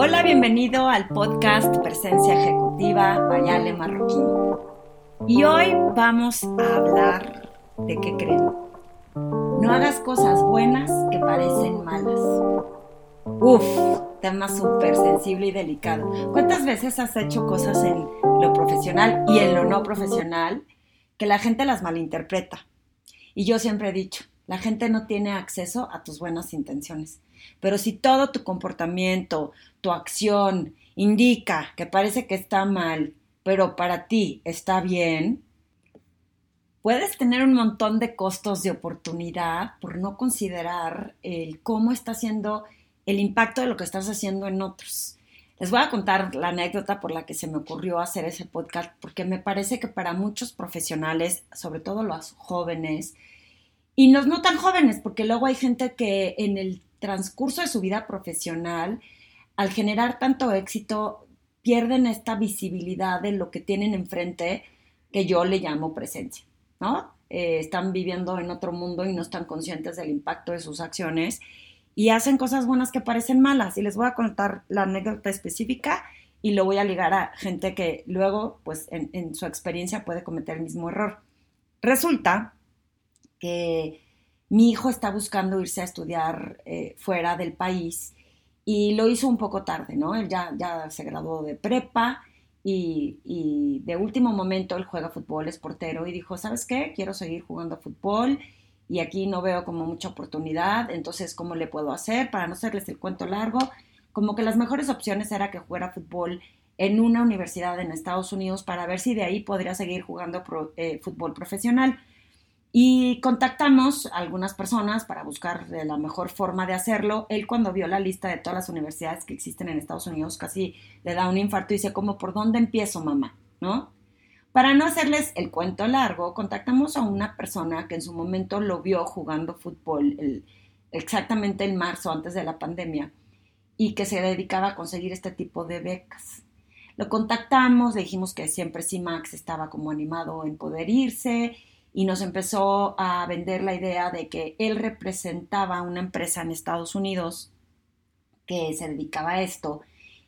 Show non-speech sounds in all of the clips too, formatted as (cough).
Hola, bienvenido al podcast Presencia Ejecutiva Bayale Marroquín. Y hoy vamos a hablar de qué creen. No hagas cosas buenas que parecen malas. Uf, tema súper sensible y delicado. ¿Cuántas veces has hecho cosas en lo profesional y en lo no profesional que la gente las malinterpreta? Y yo siempre he dicho, la gente no tiene acceso a tus buenas intenciones. Pero si todo tu comportamiento, tu acción indica que parece que está mal, pero para ti está bien, puedes tener un montón de costos de oportunidad por no considerar el cómo está haciendo el impacto de lo que estás haciendo en otros. Les voy a contar la anécdota por la que se me ocurrió hacer ese podcast, porque me parece que para muchos profesionales, sobre todo los jóvenes, y los no tan jóvenes, porque luego hay gente que en el transcurso de su vida profesional, al generar tanto éxito, pierden esta visibilidad de lo que tienen enfrente, que yo le llamo presencia, ¿no? Eh, están viviendo en otro mundo y no están conscientes del impacto de sus acciones y hacen cosas buenas que parecen malas. Y les voy a contar la anécdota específica y lo voy a ligar a gente que luego, pues en su experiencia puede cometer el mismo error. Resulta que mi hijo está buscando irse a estudiar eh, fuera del país y lo hizo un poco tarde, ¿no? Él ya, ya se graduó de prepa y, de último momento él juega fútbol, es portero y dijo, ¿sabes qué? Quiero seguir jugando fútbol y aquí no veo como mucha oportunidad, entonces, ¿cómo le puedo hacer? Para no hacerles el cuento largo, como que las mejores opciones era que jugara fútbol en una universidad en Estados Unidos para ver si de ahí podría seguir jugando eh, fútbol profesional. Y contactamos a algunas personas para buscar la mejor forma de hacerlo. Él cuando vio la lista de todas las universidades que existen en Estados Unidos casi le da un infarto y dice, ¿cómo por dónde empiezo, mamá? ¿No? Para no hacerles el cuento largo, contactamos a una persona que en su momento lo vio jugando fútbol exactamente en marzo antes de la pandemia y que se dedicaba a conseguir este tipo de becas. Lo contactamos, dijimos que siempre sí Max estaba como animado en poder irse y nos empezó a vender la idea de que él representaba una empresa en Estados Unidos que se dedicaba a esto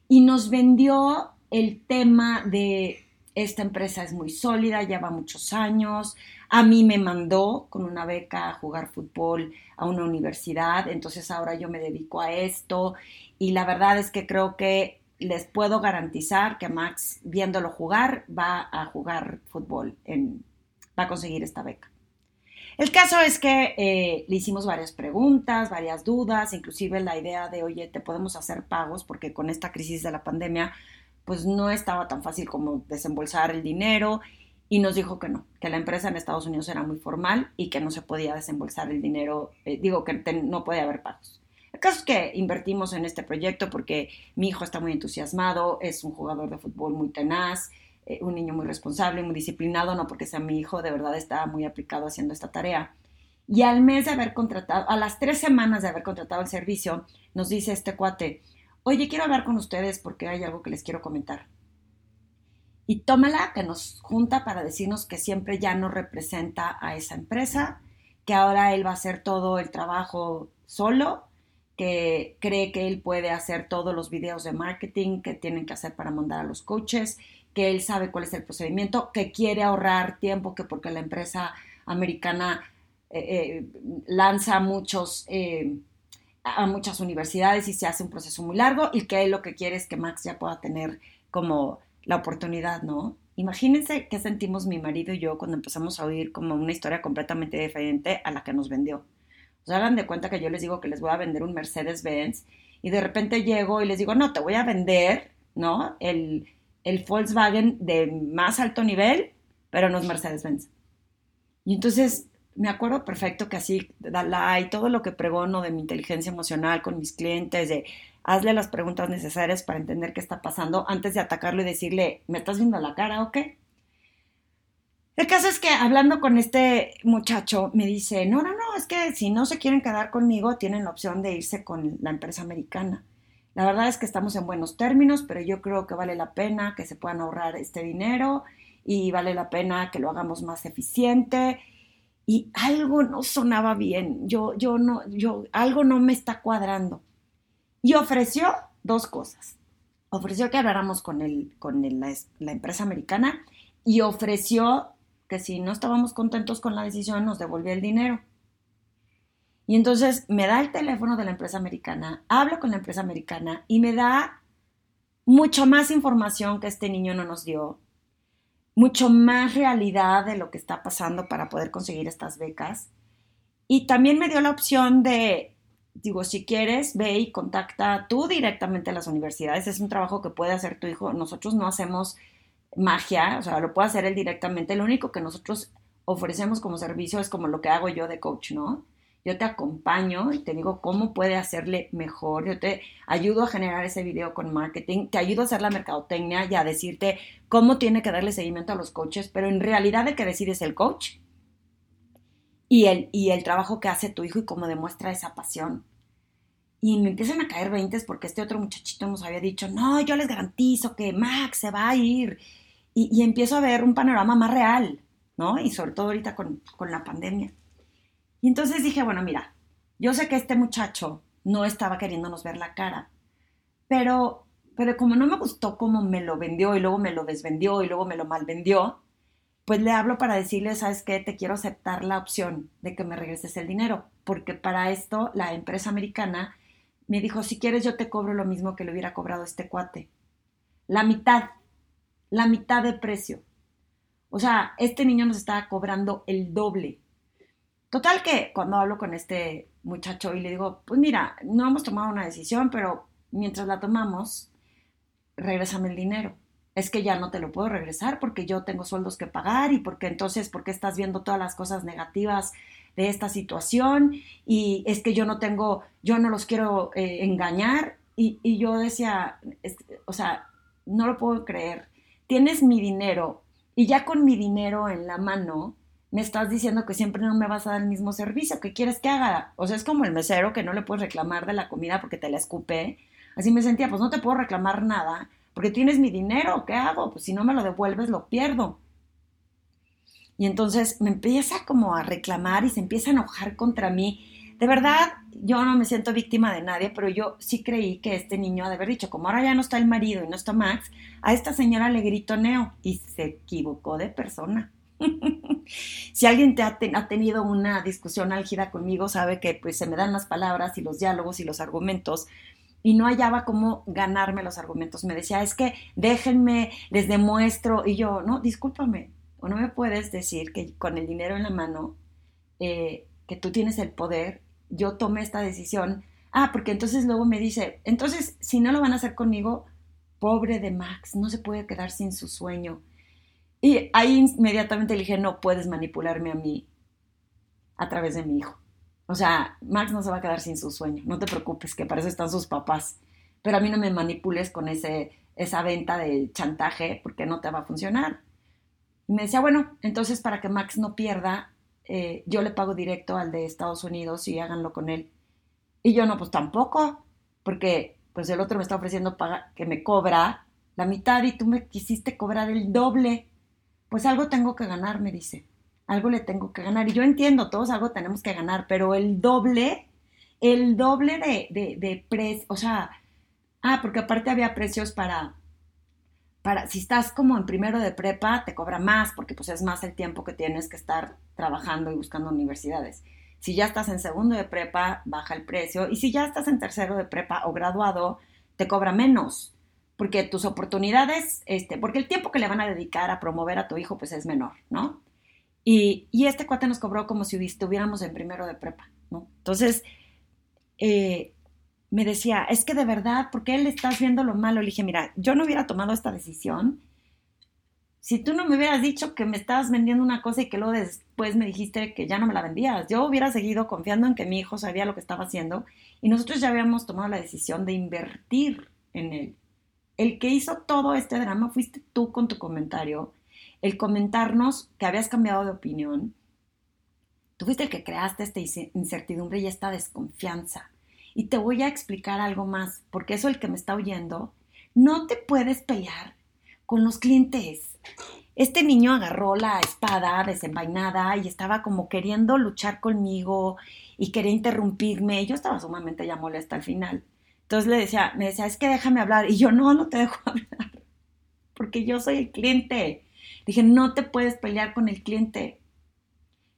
y nos vendió el tema de esta empresa es muy sólida, lleva muchos años, a mí me mandó con una beca a jugar fútbol a una universidad, entonces ahora yo me dedico a esto y la verdad es que creo que les puedo garantizar que Max viéndolo jugar va a jugar fútbol en, a conseguir esta beca. El caso es que eh, le hicimos varias preguntas, varias dudas, inclusive la idea de, oye, te podemos hacer pagos, porque con esta crisis de la pandemia, pues no estaba tan fácil como desembolsar el dinero y nos dijo que no, que la empresa en Estados Unidos era muy formal y que no se podía desembolsar el dinero, eh, digo que no podía haber pagos. El caso es que invertimos en este proyecto porque mi hijo está muy entusiasmado, es un jugador de fútbol muy tenaz, eh, un niño muy responsable, muy disciplinado, no porque sea mi hijo, de verdad estaba muy aplicado haciendo esta tarea. Y al mes de haber contratado, a las tres semanas de haber contratado el servicio, nos dice este cuate, oye, quiero hablar con ustedes porque hay algo que les quiero comentar. Y tómala, que nos junta para decirnos que siempre ya no representa a esa empresa, que ahora él va a hacer todo el trabajo solo, que cree que él puede hacer todos los videos de marketing que tienen que hacer para mandar a los coaches que él sabe cuál es el procedimiento, que quiere ahorrar tiempo, que porque la empresa americana eh, eh, lanza muchos, eh, a muchas universidades y se hace un proceso muy largo y que él lo que quiere es que Max ya pueda tener como la oportunidad, ¿no? Imagínense qué sentimos mi marido y yo cuando empezamos a oír como una historia completamente diferente a la que nos vendió. O hagan de cuenta que yo les digo que les voy a vender un Mercedes-Benz y de repente llego y les digo, no, te voy a vender, ¿no? El, el Volkswagen de más alto nivel, pero no es Mercedes-Benz. Y entonces me acuerdo perfecto que así, y todo lo que pregono de mi inteligencia emocional con mis clientes, de hazle las preguntas necesarias para entender qué está pasando antes de atacarlo y decirle, ¿me estás viendo la cara o qué? El caso es que hablando con este muchacho me dice, no, no, no, es que si no se quieren quedar conmigo, tienen la opción de irse con la empresa americana. La verdad es que estamos en buenos términos, pero yo creo que vale la pena que se puedan ahorrar este dinero y vale la pena que lo hagamos más eficiente. Y algo no sonaba bien, yo, yo no, yo, algo no me está cuadrando. Y ofreció dos cosas. ofreció que habláramos con, el, con la, la empresa americana y ofreció que si no estábamos contentos con la decisión nos devolvía el dinero. Y entonces me da el teléfono de la empresa americana, hablo con la empresa americana y me da mucho más información que este niño no nos dio, mucho más realidad de lo que está pasando para poder conseguir estas becas. Y también me dio la opción de, digo, si quieres, ve y contacta tú directamente a las universidades. Es un trabajo que puede hacer tu hijo. Nosotros no hacemos magia, o sea, lo puede hacer él directamente. Lo único que nosotros ofrecemos como servicio es como lo que hago yo de coach, ¿no? Yo te acompaño y te digo cómo puede hacerle mejor, yo te ayudo a generar ese video con marketing, te ayudo a hacer la mercadotecnia y a decirte cómo tiene que darle seguimiento a los coaches, pero en realidad el que decide es el coach y el, y el trabajo que hace tu hijo y cómo demuestra esa pasión. Y me empiezan a caer veintes porque este otro muchachito nos había dicho, no, yo les garantizo que Max se va a ir. Y, y empiezo a ver un panorama más real, ¿no? Y sobre todo ahorita con, con la pandemia. Y entonces dije, bueno, mira, yo sé que este muchacho no estaba queriéndonos ver la cara, pero, pero como no me gustó cómo me lo vendió y luego me lo desvendió y luego me lo malvendió, pues le hablo para decirle, ¿sabes qué? Te quiero aceptar la opción de que me regreses el dinero, porque para esto la empresa americana me dijo, si quieres yo te cobro lo mismo que le hubiera cobrado este cuate. La mitad, la mitad de precio. O sea, este niño nos estaba cobrando el doble. Total que cuando hablo con este muchacho y le digo, pues mira, no hemos tomado una decisión, pero mientras la tomamos, regrésame el dinero. Es que ya no te lo puedo regresar porque yo tengo sueldos que pagar y porque entonces, porque estás viendo todas las cosas negativas de esta situación y es que yo no tengo, yo no los quiero eh, engañar y, y, yo decía, o sea, no lo puedo creer. Tienes mi dinero y ya con mi dinero en la mano, me estás diciendo que siempre no me vas a dar el mismo servicio, ¿qué quieres que haga? O sea, es como el mesero que no le puedes reclamar de la comida porque te la escupe. Así me sentía, pues no te puedo reclamar nada porque tienes mi dinero, ¿qué hago? Pues si no me lo devuelves, lo pierdo. Y entonces me empieza como a reclamar y se empieza a enojar contra mí. De verdad, yo no me siento víctima de nadie, pero yo sí creí que este niño ha de haber dicho, como ahora ya no está el marido y no está Max, a esta señora le grito neo y se equivocó de persona. (laughs) si alguien te ha, tenido una discusión álgida conmigo, sabe que pues se me dan las palabras y los diálogos y los argumentos y no hallaba cómo ganarme los argumentos. Me decía, es que déjenme, les demuestro. Y yo, no, discúlpame, o no me puedes decir que con el dinero en la mano, eh, que tú tienes el poder, yo tomé esta decisión. Ah, porque entonces luego me dice, entonces si no lo van a hacer conmigo, pobre de Max, no se puede quedar sin su sueño. Y ahí inmediatamente le dije, no puedes manipularme a mí a través de mi hijo. O sea, Max no se va a quedar sin su sueño, no te preocupes, que para eso están sus papás. Pero a mí no me manipules con ese, esa venta de chantaje porque no te va a funcionar. Y me decía, bueno, entonces para que Max no pierda, eh, yo le pago directo al de Estados Unidos y háganlo con él. Y yo no, pues tampoco, porque pues el otro me está ofreciendo paga, que me cobra la mitad y tú me quisiste cobrar el doble pues algo tengo que ganar, me dice. Algo le tengo que ganar. Y yo entiendo, todos algo tenemos que ganar, pero el doble, el doble de, de, de precio, o sea, ah, porque aparte había precios para, para, si estás como en primero de prepa, te cobra más, porque pues es más el tiempo que tienes que estar trabajando y buscando universidades. Si ya estás en segundo de prepa, baja el precio. Y si ya estás en tercero de prepa o graduado, te cobra menos porque tus oportunidades, este, porque el tiempo que le van a dedicar a promover a tu hijo, pues es menor, ¿no? Y, este cuate nos cobró como si estuviéramos en primero de prepa, ¿no? Entonces, eh, me decía, es que de verdad, ¿por qué le estás viendo lo malo? Le dije, mira, yo no hubiera tomado esta decisión si tú no me hubieras dicho que me estabas vendiendo una cosa y que luego después me dijiste que ya no me la vendías. Yo hubiera seguido confiando en que mi hijo sabía lo que estaba haciendo y nosotros ya habíamos tomado la decisión de invertir en él. El que hizo todo este drama fuiste tú con tu comentario, el comentarnos que habías cambiado de opinión. Tú fuiste el que creaste esta incertidumbre y esta desconfianza. Y te voy a explicar algo más, porque eso el que me está oyendo, no te puedes pelear con los clientes. Este niño agarró la espada desenvainada y estaba como queriendo luchar conmigo y quería interrumpirme. Yo estaba sumamente ya molesta al final Entonces le decía, me decía, es que déjame hablar. Y yo, no, no te dejo (laughs) hablar, porque yo soy el cliente. Dije, no te puedes pelear con el cliente.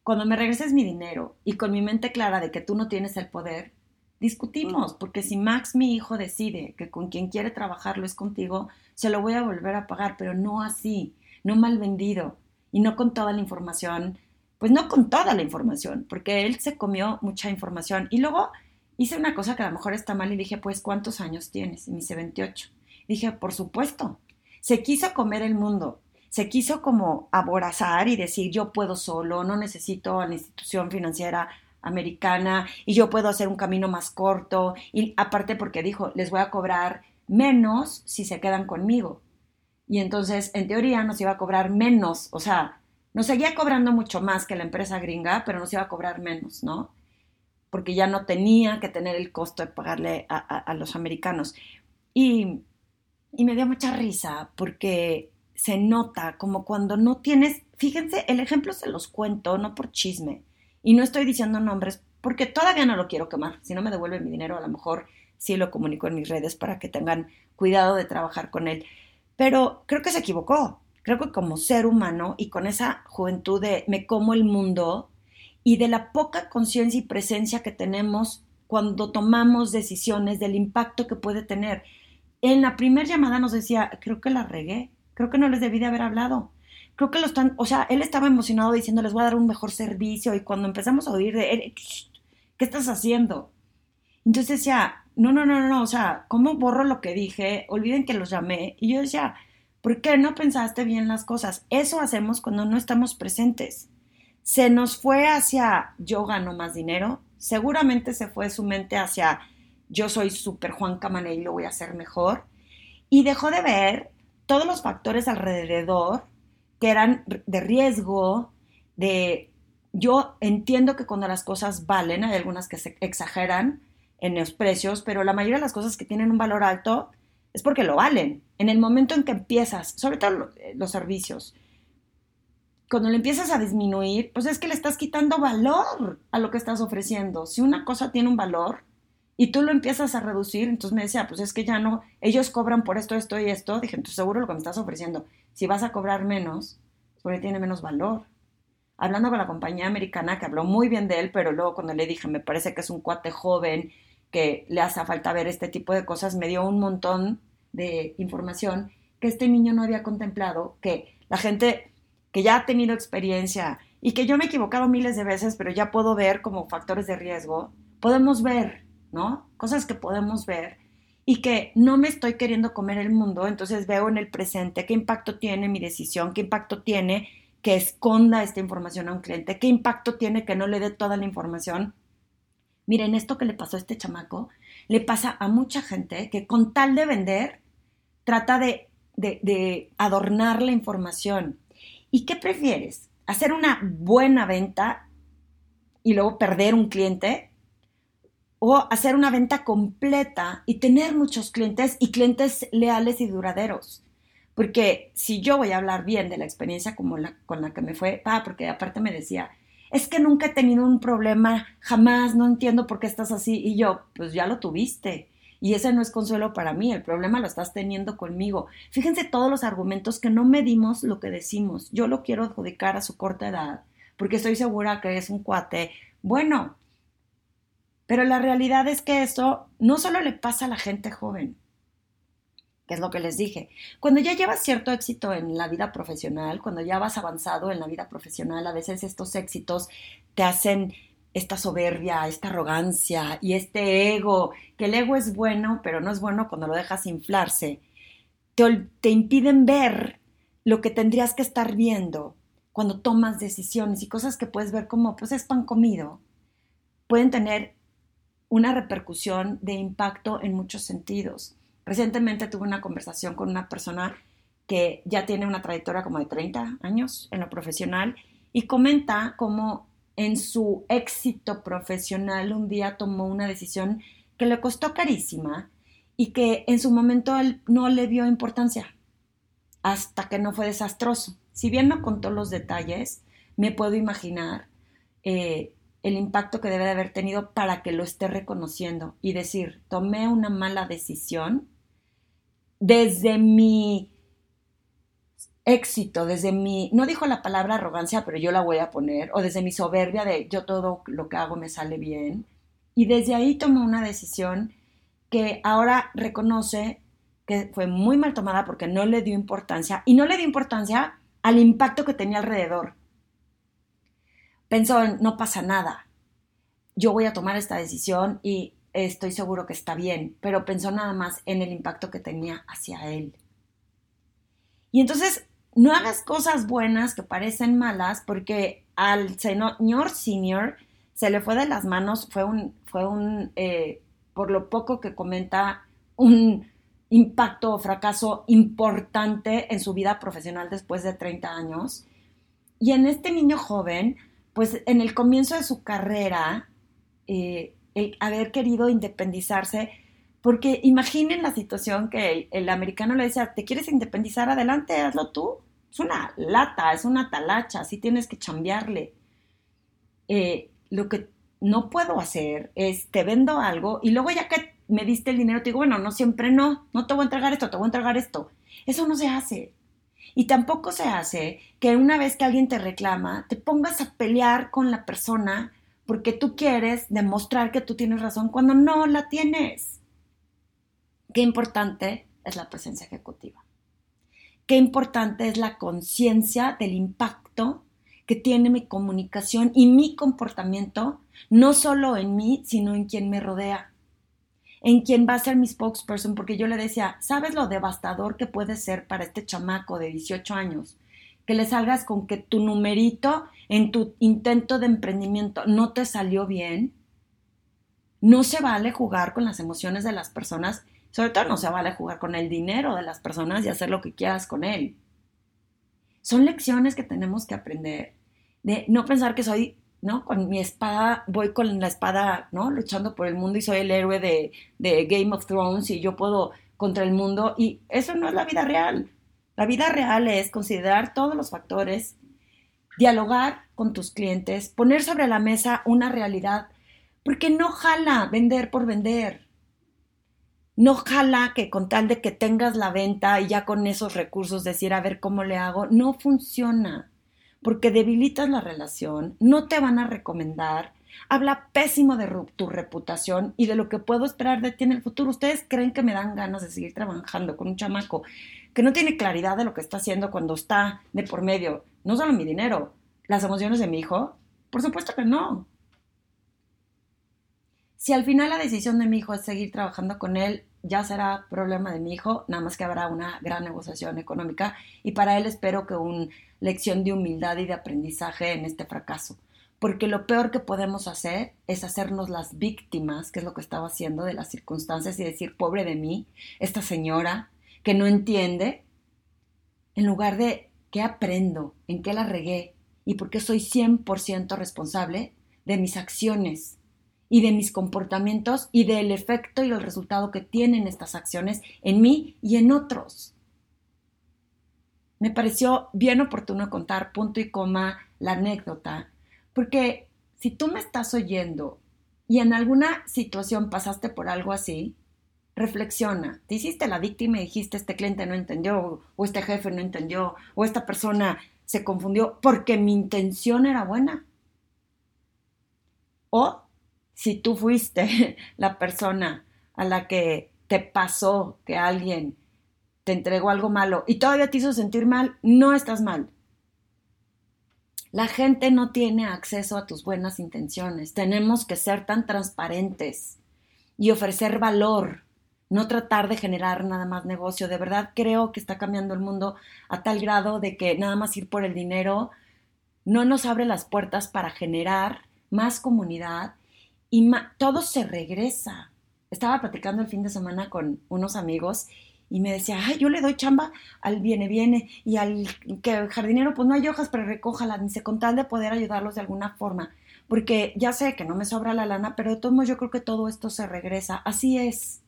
Cuando me regreses mi dinero y con mi mente clara de que tú no tienes el poder, discutimos, porque si Max, mi hijo, decide que con quien quiere trabajarlo es contigo, se lo voy a volver a pagar, pero no así, no mal vendido y no con toda la información, pues no con toda la información, porque él se comió mucha información. Y luego hice una cosa que a lo mejor está mal y dije, pues, ¿cuántos años tienes? Y me dice 28. Dije, por supuesto, se quiso comer el mundo se quiso como aborazar y decir yo puedo solo, no necesito a la institución financiera americana y yo puedo hacer un camino más corto y aparte porque dijo, les voy a cobrar menos si se quedan conmigo. Y entonces, en teoría, nos iba a cobrar menos, o sea, nos seguía cobrando mucho más que la empresa gringa, pero nos iba a cobrar menos, ¿no? Porque ya no tenía que tener el costo de pagarle a, los americanos. Y, y me dio mucha risa porque se nota como cuando no tienes, fíjense, el ejemplo se los cuento, no por chisme, y no estoy diciendo nombres porque todavía no lo quiero quemar, si no me devuelve mi dinero a lo mejor sí lo comunico en mis redes para que tengan cuidado de trabajar con él, pero creo que se equivocó, creo que como ser humano y con esa juventud de me como el mundo y de la poca conciencia y presencia que tenemos cuando tomamos decisiones del impacto que puede tener. En la primera llamada nos decía, creo que la regué, Creo que no les debí de haber hablado. Creo que lo están, o sea, él estaba emocionado diciendo, les voy a dar un mejor servicio. Y cuando empezamos a oír de él, ¿qué estás haciendo? Entonces decía, no, no, no, no, o sea, ¿cómo borro lo que dije? Olviden que los llamé. Y yo decía, ¿por qué no pensaste bien las cosas? Eso hacemos cuando no estamos presentes. Se nos fue hacia yo gano más dinero. Seguramente se fue su mente hacia yo soy súper Juan Camané y lo voy a hacer mejor. Y dejó de ver todos los factores alrededor que eran de riesgo, de yo entiendo que cuando las cosas valen, hay algunas que se exageran en los precios, pero la mayoría de las cosas que tienen un valor alto es porque lo valen. En el momento en que empiezas, sobre todo eh, los servicios, cuando le empiezas a disminuir, pues es que le estás quitando valor a lo que estás ofreciendo. Si una cosa tiene un valor, y tú lo empiezas a reducir, entonces me decía, pues es que ya no, ellos cobran por esto, esto y esto, dije, entonces seguro lo que me estás ofreciendo, si vas a cobrar menos, porque tiene menos valor. Hablando con la compañía americana, que habló muy bien de él, pero luego cuando le dije, me parece que es un cuate joven, que le hace falta ver este tipo de cosas, me dio un montón de información que este niño no había contemplado, que la gente que ya ha tenido experiencia y que yo me he equivocado miles de veces, pero ya puedo ver como factores de riesgo, podemos ver ¿no? Cosas que podemos ver y que no me estoy queriendo comer el mundo, entonces veo en el presente qué impacto tiene mi decisión, qué impacto tiene que esconda esta información a un cliente, qué impacto tiene que no le dé toda la información. Miren, esto que le pasó a este chamaco, le pasa a mucha gente que con tal de vender, trata de, de, de adornar la información. ¿Y qué prefieres? ¿Hacer una buena venta y luego perder un cliente? o hacer una venta completa y tener muchos clientes y clientes leales y duraderos. Porque si yo voy a hablar bien de la experiencia como con la que me fue, ah, porque aparte me decía, es que nunca he tenido un problema, jamás, no entiendo por qué estás así. Y yo, pues ya lo tuviste. Y ese no es consuelo para mí, el problema lo estás teniendo conmigo. Fíjense todos los argumentos que no medimos lo que decimos. Yo lo quiero adjudicar a su corta edad, porque estoy segura que es un cuate. Bueno, pero la realidad es que eso no solo le pasa a la gente joven, que es lo que les dije. Cuando ya llevas cierto éxito en la vida profesional, cuando ya vas avanzado en la vida profesional, a veces estos éxitos te hacen esta soberbia, esta arrogancia y este ego, que el ego es bueno, pero no es bueno cuando lo dejas inflarse, te, te impiden ver lo que tendrías que estar viendo cuando tomas decisiones y cosas que puedes ver como, pues es pan comido, pueden tener una repercusión de impacto en muchos sentidos. Recientemente tuve una conversación con una persona que ya tiene una trayectoria como de 30 años en lo profesional y comenta cómo en su éxito profesional un día tomó una decisión que le costó carísima y que en su momento él no le dio importancia hasta que no fue desastroso. Si bien no contó los detalles, me puedo imaginar eh, el impacto que debe de haber tenido para que lo esté reconociendo y decir, tomé una mala decisión desde mi éxito, desde mi, no dijo la palabra arrogancia, pero yo la voy a poner, o desde mi soberbia de yo todo lo que hago me sale bien. Y desde ahí tomó una decisión que ahora reconoce que fue muy mal tomada porque no le dio importancia y no le dio importancia al impacto que tenía alrededor. Pensó en, no pasa nada, yo voy a tomar esta decisión y estoy seguro que está bien, pero pensó nada más en el impacto que tenía hacia él. Y entonces, no hagas cosas buenas que parecen malas porque al señor senior se le fue de las manos, fue un, fue un eh, por lo poco que comenta, un impacto o fracaso importante en su vida profesional después de 30 años. Y en este niño joven, pues en el comienzo de su carrera, eh, el haber querido independizarse, porque imaginen la situación que el, americano le decía, ¿te quieres independizar? Adelante, hazlo tú. Es una lata, es una talacha, así tienes que chambearle. Eh, lo que no puedo hacer es, te vendo algo y luego ya que me diste el dinero, te digo, bueno, no siempre no, no te voy a entregar esto, te voy a entregar esto. Eso no se hace. Y tampoco se hace que una vez que alguien te reclama, te pongas a pelear con la persona porque tú quieres demostrar que tú tienes razón cuando no la tienes. Qué importante es la presencia ejecutiva. Qué importante es la conciencia del impacto que tiene mi comunicación y mi comportamiento, no solo en mí, sino en quien me rodea, en quien va a ser mi spokesperson, porque yo le decía, ¿sabes lo devastador que puede ser para este chamaco de 18 años? Que le salgas con que tu numerito en tu intento de emprendimiento no te salió bien. No se vale jugar con las emociones de las personas, sobre todo no se vale jugar con el dinero de las personas y hacer lo que quieras con él. Son lecciones que tenemos que aprender. De no pensar que soy, ¿no? Con mi espada, voy con la espada, ¿no? Luchando por el mundo y soy el héroe de, de Game of Thrones y yo puedo contra el mundo. Y eso no es la vida real. La vida real es considerar todos los factores, dialogar con tus clientes, poner sobre la mesa una realidad, porque no jala vender por vender. No jala que con tal de que tengas la venta y ya con esos recursos decir a ver cómo le hago, no funciona, porque debilitas la relación, no te van a recomendar, habla pésimo de tu reputación y de lo que puedo esperar de ti en el futuro. Ustedes creen que me dan ganas de seguir trabajando con un chamaco que no tiene claridad de lo que está haciendo cuando está de por medio, no solo mi dinero, las emociones de mi hijo. Por supuesto que no. Si al final la decisión de mi hijo es seguir trabajando con él, ya será problema de mi hijo, nada más que habrá una gran negociación económica y para él espero que una lección de humildad y de aprendizaje en este fracaso. Porque lo peor que podemos hacer es hacernos las víctimas, que es lo que estaba haciendo de las circunstancias y decir, pobre de mí, esta señora que no entiende, en lugar de qué aprendo, en qué la regué y por qué soy 100% responsable de mis acciones y de mis comportamientos y del efecto y el resultado que tienen estas acciones en mí y en otros. Me pareció bien oportuno contar punto y coma la anécdota, porque si tú me estás oyendo y en alguna situación pasaste por algo así, reflexiona. Te hiciste la víctima y dijiste este cliente no entendió, o este jefe no entendió, o esta persona se confundió porque mi intención era buena. O si tú fuiste (laughs) la persona a la que te pasó que alguien te entregó algo malo y todavía te hizo sentir mal, no estás mal. La gente no tiene acceso a tus buenas intenciones. Tenemos que ser tan transparentes y ofrecer valor, no tratar de generar nada más negocio. De verdad creo que está cambiando el mundo a tal grado de que nada más ir por el dinero no nos abre las puertas para generar más comunidad y todo se regresa. Estaba platicando el fin de semana con unos amigos y me decía, ay, yo le doy chamba al viene, viene, y al que jardinero, pues no hay hojas, pero recójala, dice, con tal de poder ayudarlos de alguna forma, porque ya sé que no me sobra la lana, pero de todos modos yo creo que todo esto se regresa. Así es.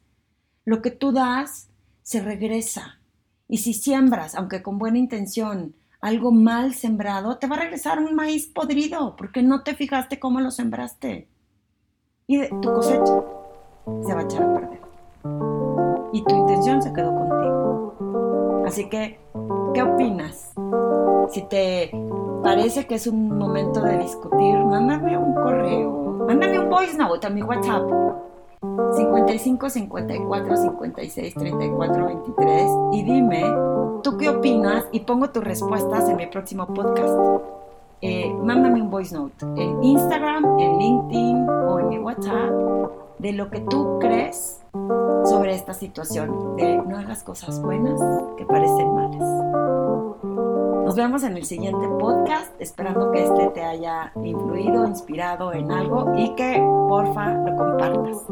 Lo que tú das se regresa. Y si siembras, aunque con buena intención, algo mal sembrado, te va a regresar un maíz podrido porque no te fijaste cómo lo sembraste. Y tu cosecha se va a echar a perder. Y tu intención se quedó contigo. Así que, ¿qué opinas? Si te parece que es un momento de discutir, mándame un correo, mándame un voice note a mi WhatsApp 55 54 56 34 23 y dime tú qué opinas y pongo tus respuestas en mi próximo podcast. Eh, mándame un voice note en Instagram, en LinkedIn o en mi WhatsApp de lo que tú crees sobre esta situación de no hagas cosas buenas que parecen malas. Nos vemos en el siguiente podcast, esperando que este te haya influido, inspirado en algo y que porfa lo compartas.